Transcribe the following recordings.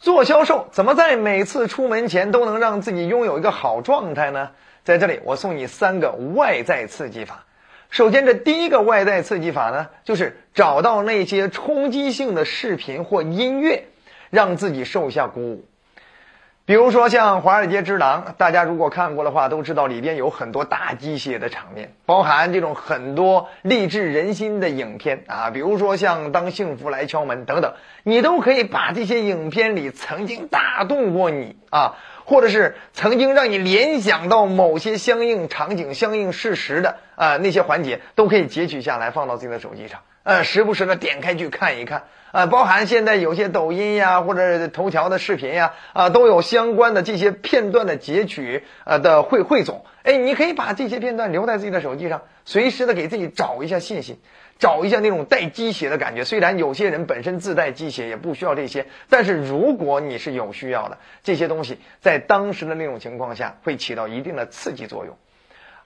做销售怎么在每次出门前都能让自己拥有一个好状态呢？在这里，我送你三个外在刺激法。首先，这第一个外在刺激法呢，就是找到那些冲击性的视频或音乐，让自己受一下鼓舞。比如说像《华尔街之狼》，大家如果看过的话，都知道里边有很多大机械的场面，包含这种很多励志人心的影片啊，比如说像《当幸福来敲门》等等，你都可以把这些影片里曾经打动过你啊，或者是曾经让你联想到某些相应场景、相应事实的啊那些环节，都可以截取下来放到自己的手机上，呃，时不时的点开去看一看。啊，包含现在有些抖音呀，或者头条的视频呀，啊，都有相关的这些片段的截取，呃的汇汇总。哎，你可以把这些片段留在自己的手机上，随时的给自己找一下信心，找一下那种带鸡血的感觉。虽然有些人本身自带鸡血，也不需要这些，但是如果你是有需要的，这些东西在当时的那种情况下，会起到一定的刺激作用。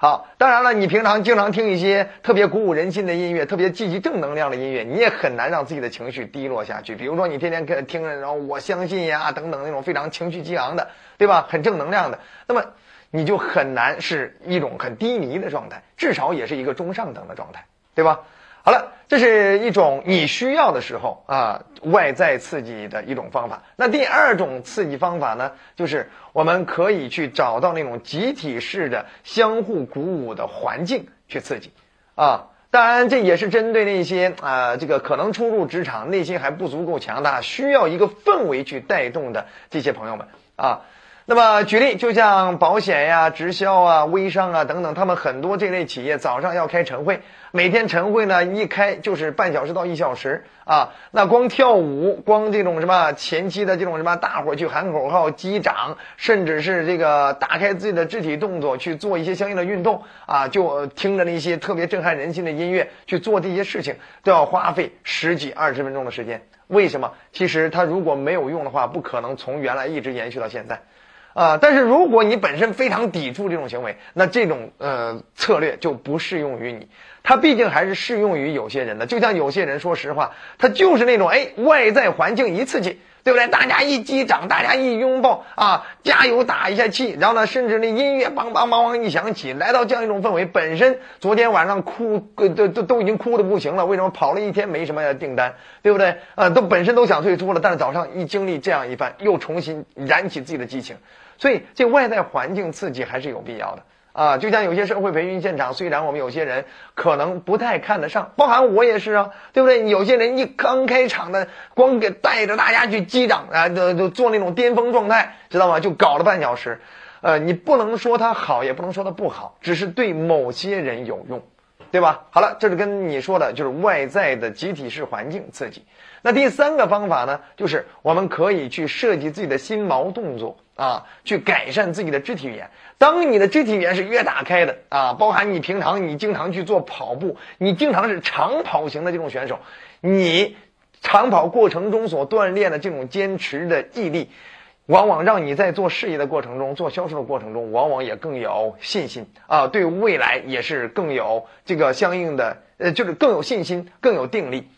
好，当然了，你平常经常听一些特别鼓舞人心的音乐，特别积极正能量的音乐，你也很难让自己的情绪低落下去。比如说，你天天听着，然后我相信呀等等那种非常情绪激昂的，对吧？很正能量的，那么你就很难是一种很低迷的状态，至少也是一个中上等的状态，对吧？好了，这是一种你需要的时候啊，外在刺激的一种方法。那第二种刺激方法呢，就是我们可以去找到那种集体式的相互鼓舞的环境去刺激，啊，当然这也是针对那些啊，这个可能初入职场、内心还不足够强大、需要一个氛围去带动的这些朋友们啊。那么举例，就像保险呀、直销啊、微商啊等等，他们很多这类企业早上要开晨会，每天晨会呢一开就是半小时到一小时啊。那光跳舞，光这种什么前期的这种什么，大伙儿去喊口号、击掌，甚至是这个打开自己的肢体动作去做一些相应的运动啊，就听着那些特别震撼人心的音乐去做这些事情，都要花费十几二十分钟的时间。为什么？其实它如果没有用的话，不可能从原来一直延续到现在。啊，但是如果你本身非常抵触这种行为，那这种呃策略就不适用于你。它毕竟还是适用于有些人的。就像有些人，说实话，他就是那种哎，外在环境一刺激，对不对？大家一击掌，大家一拥抱啊，加油打一下气，然后呢，甚至那音乐梆梆梆梆一响起，来到这样一种氛围，本身昨天晚上哭都都都已经哭的不行了，为什么跑了一天没什么订单，对不对？啊，都本身都想退出了，但是早上一经历这样一番，又重新燃起自己的激情。所以，这外在环境刺激还是有必要的啊！就像有些社会培训现场，虽然我们有些人可能不太看得上，包含我也是啊，对不对？有些人一刚开场的，光给带着大家去击掌啊，就就做那种巅峰状态，知道吗？就搞了半小时，呃，你不能说他好，也不能说他不好，只是对某些人有用，对吧？好了，这是跟你说的，就是外在的集体式环境刺激。那第三个方法呢，就是我们可以去设计自己的心锚动作。啊，去改善自己的肢体语言。当你的肢体语言是越打开的啊，包含你平常你经常去做跑步，你经常是长跑型的这种选手，你长跑过程中所锻炼的这种坚持的毅力，往往让你在做事业的过程中、做销售的过程中，往往也更有信心啊，对未来也是更有这个相应的呃，就是更有信心、更有定力。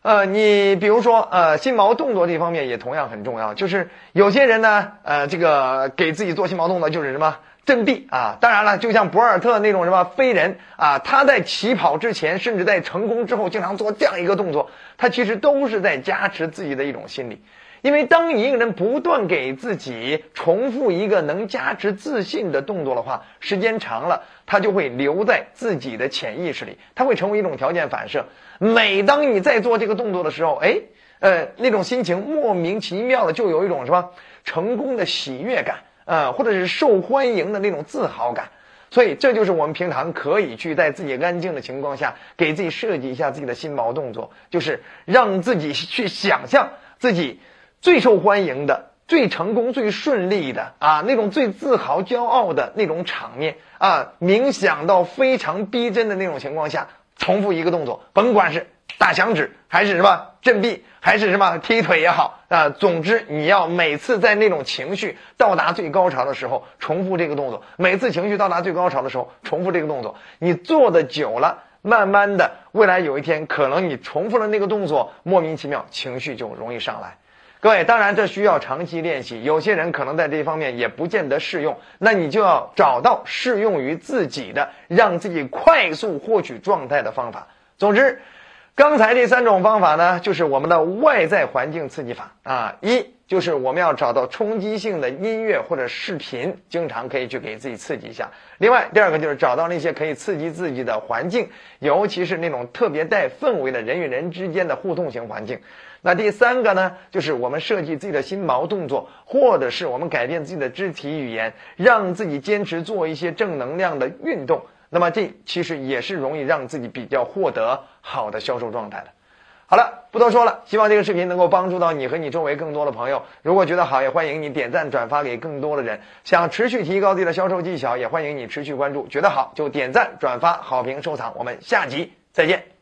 呃，你比如说，呃，心锚动作这方面也同样很重要。就是有些人呢，呃，这个给自己做心锚动作就是什么振臂啊。当然了，就像博尔特那种什么飞人啊，他在起跑之前，甚至在成功之后，经常做这样一个动作，他其实都是在加持自己的一种心理。因为当一个人不断给自己重复一个能加持自信的动作的话，时间长了，他就会留在自己的潜意识里，他会成为一种条件反射。每当你在做这个动作的时候，哎，呃，那种心情莫名其妙的就有一种什么成功的喜悦感，呃，或者是受欢迎的那种自豪感。所以这就是我们平常可以去在自己安静的情况下，给自己设计一下自己的心锚动作，就是让自己去想象自己。最受欢迎的、最成功、最顺利的啊，那种最自豪、骄傲的那种场面啊，冥想到非常逼真的那种情况下，重复一个动作，甭管是打响指还是什么振臂，还是什么踢腿也好啊，总之你要每次在那种情绪到达最高潮的时候，重复这个动作；每次情绪到达最高潮的时候，重复这个动作。你做的久了，慢慢的，未来有一天，可能你重复了那个动作，莫名其妙情绪就容易上来。各位，当然这需要长期练习，有些人可能在这方面也不见得适用，那你就要找到适用于自己的，让自己快速获取状态的方法。总之，刚才这三种方法呢，就是我们的外在环境刺激法啊。一就是我们要找到冲击性的音乐或者视频，经常可以去给自己刺激一下。另外，第二个就是找到那些可以刺激自己的环境，尤其是那种特别带氛围的人与人之间的互动型环境。那第三个呢，就是我们设计自己的心锚动作，或者是我们改变自己的肢体语言，让自己坚持做一些正能量的运动。那么这其实也是容易让自己比较获得好的销售状态的。好了，不多说了，希望这个视频能够帮助到你和你周围更多的朋友。如果觉得好，也欢迎你点赞转发给更多的人。想持续提高自己的销售技巧，也欢迎你持续关注。觉得好就点赞转发好评收藏。我们下集再见。